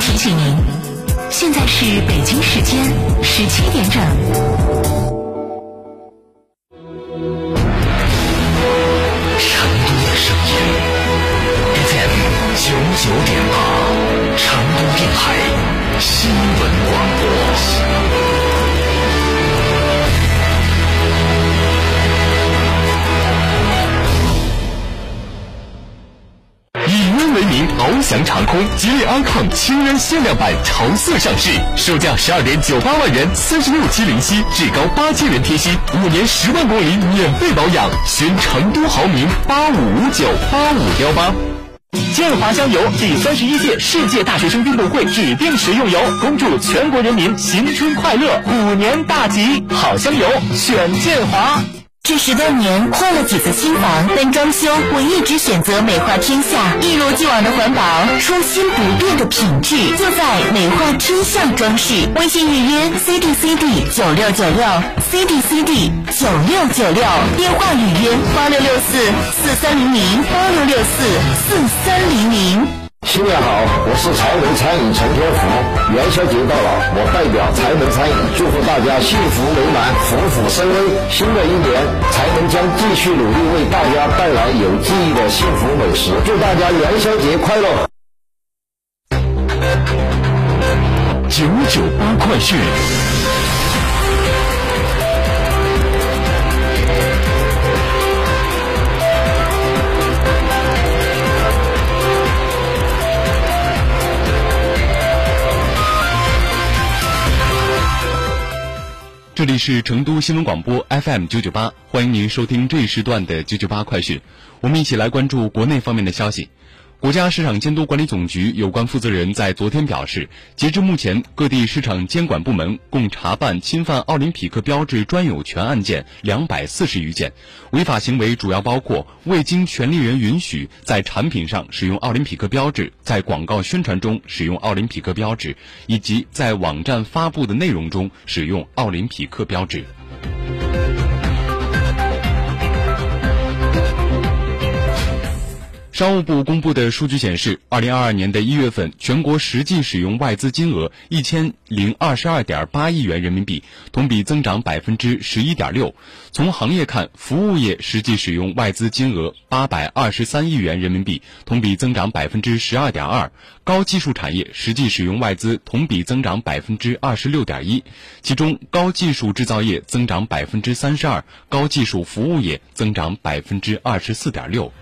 提醒您，现在是北京时间十七点整。翔长空吉利安康情人限量版潮色上市，售价十二点九八万元，三十六期零息，至高八千元贴息，五年十万公里免费保养。寻成都豪明八五五九八五幺八。建华香油第三十一届世界大学生运动会指定食用油，恭祝全国人民新春快乐，虎年大吉！好香油选建华。这十多年换了几次新房，但装修我一直选择美化天下，一如既往的环保，初心不变的品质，就在美化天下装饰。微信预约 C D C D 九六九六 C D C D 九六九六，电话预约八六六四四三零零八六六四四三零零。新年好，是财门餐饮陈天福。元宵节到了，我代表财门餐饮祝福大家幸福美满、福福生威。新的一年，财门将继续努力为大家带来有记忆的幸福美食。祝大家元宵节快乐！九九八快讯。这里是成都新闻广播 FM 九九八，欢迎您收听这一时段的九九八快讯。我们一起来关注国内方面的消息。国家市场监督管理总局有关负责人在昨天表示，截至目前，各地市场监管部门共查办侵犯奥林匹克标志专有权案件两百四十余件，违法行为主要包括未经权利人允许在产品上使用奥林匹克标志，在广告宣传中使用奥林匹克标志，以及在网站发布的内容中使用奥林匹克标志。商务部公布的数据显示，二零二二年的一月份，全国实际使用外资金额一千零二十二点八亿元人民币，同比增长百分之十一点六。从行业看，服务业实际使用外资金额八百二十三亿元人民币，同比增长百分之十二点二；高技术产业实际使用外资同比增长百分之二十六点一，其中高技术制造业增长百分之三十二，高技术服务业增长百分之二十四点六。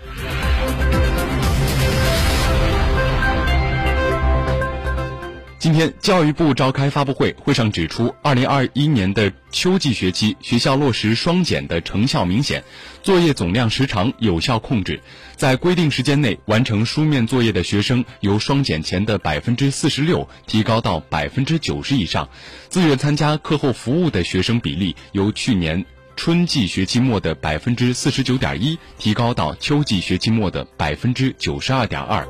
今天，教育部召开发布会，会上指出，二零二一年的秋季学期，学校落实双减的成效明显，作业总量时长有效控制，在规定时间内完成书面作业的学生由双减前的百分之四十六提高到百分之九十以上，自愿参加课后服务的学生比例由去年春季学期末的百分之四十九点一提高到秋季学期末的百分之九十二点二。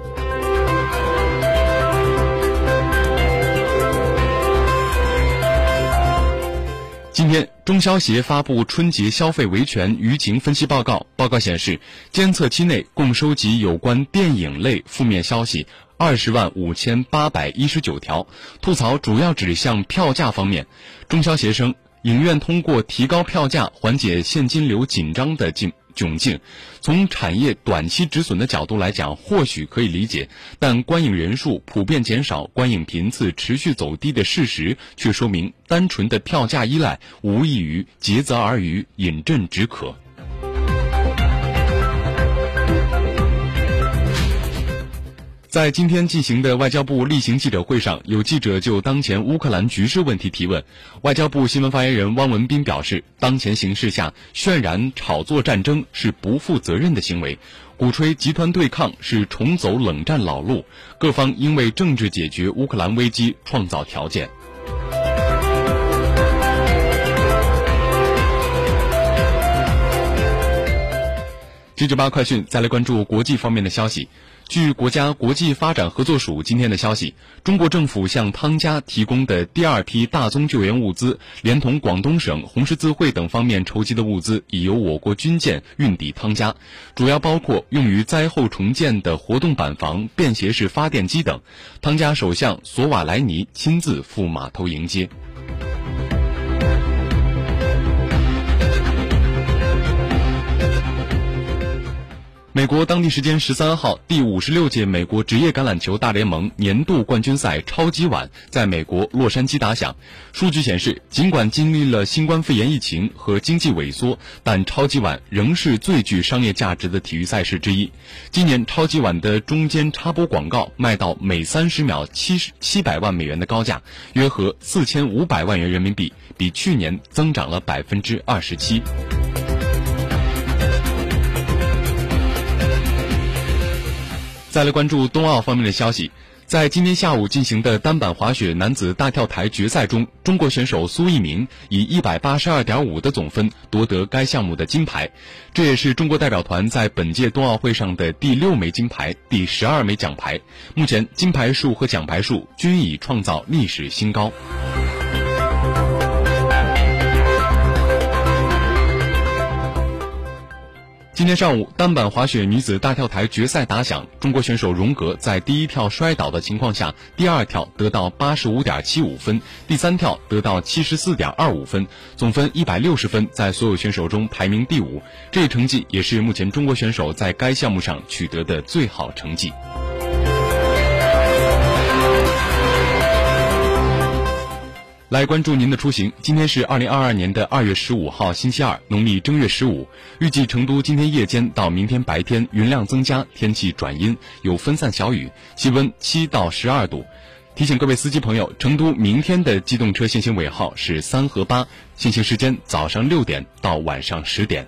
中消协发布春节消费维权舆情分析报告。报告显示，监测期内共收集有关电影类负面消息二十万五千八百一十九条，吐槽主要指向票价方面。中消协称，影院通过提高票价缓解现金流紧张的境窘境，从产业短期止损的角度来讲，或许可以理解，但观影人数普遍减少、观影频次持续走低的事实，却说明单纯的票价依赖无异于竭泽而渔、饮鸩止渴。在今天进行的外交部例行记者会上，有记者就当前乌克兰局势问题提问。外交部新闻发言人汪文斌表示，当前形势下，渲染炒作战争是不负责任的行为，鼓吹集团对抗是重走冷战老路，各方应为政治解决乌克兰危机创造条件。九九八快讯，再来关注国际方面的消息。据国家国际发展合作署今天的消息，中国政府向汤加提供的第二批大宗救援物资，连同广东省红十字会等方面筹集的物资，已由我国军舰运抵汤加，主要包括用于灾后重建的活动板房、便携式发电机等。汤加首相索瓦莱尼亲自赴码头迎接。美国当地时间十三号，第五十六届美国职业橄榄球大联盟年度冠军赛超级碗在美国洛杉矶打响。数据显示，尽管经历了新冠肺炎疫情和经济萎缩，但超级碗仍是最具商业价值的体育赛事之一。今年超级碗的中间插播广告卖到每三十秒七十七百万美元的高价，约合四千五百万元人民币，比去年增长了百分之二十七。再来关注冬奥方面的消息，在今天下午进行的单板滑雪男子大跳台决赛中，中国选手苏翊鸣以一百八十二点五的总分夺得该项目的金牌，这也是中国代表团在本届冬奥会上的第六枚金牌、第十二枚奖牌。目前金牌数和奖牌数均已创造历史新高。今天上午，单板滑雪女子大跳台决赛打响。中国选手荣格在第一跳摔倒的情况下，第二跳得到八十五点七五分，第三跳得到七十四点二五分，总分一百六十分，在所有选手中排名第五。这一成绩也是目前中国选手在该项目上取得的最好成绩。来关注您的出行。今天是二零二二年的二月十五号，星期二，农历正月十五。预计成都今天夜间到明天白天云量增加，天气转阴，有分散小雨，气温七到十二度。提醒各位司机朋友，成都明天的机动车限行尾号是三和八，限行时间早上六点到晚上十点。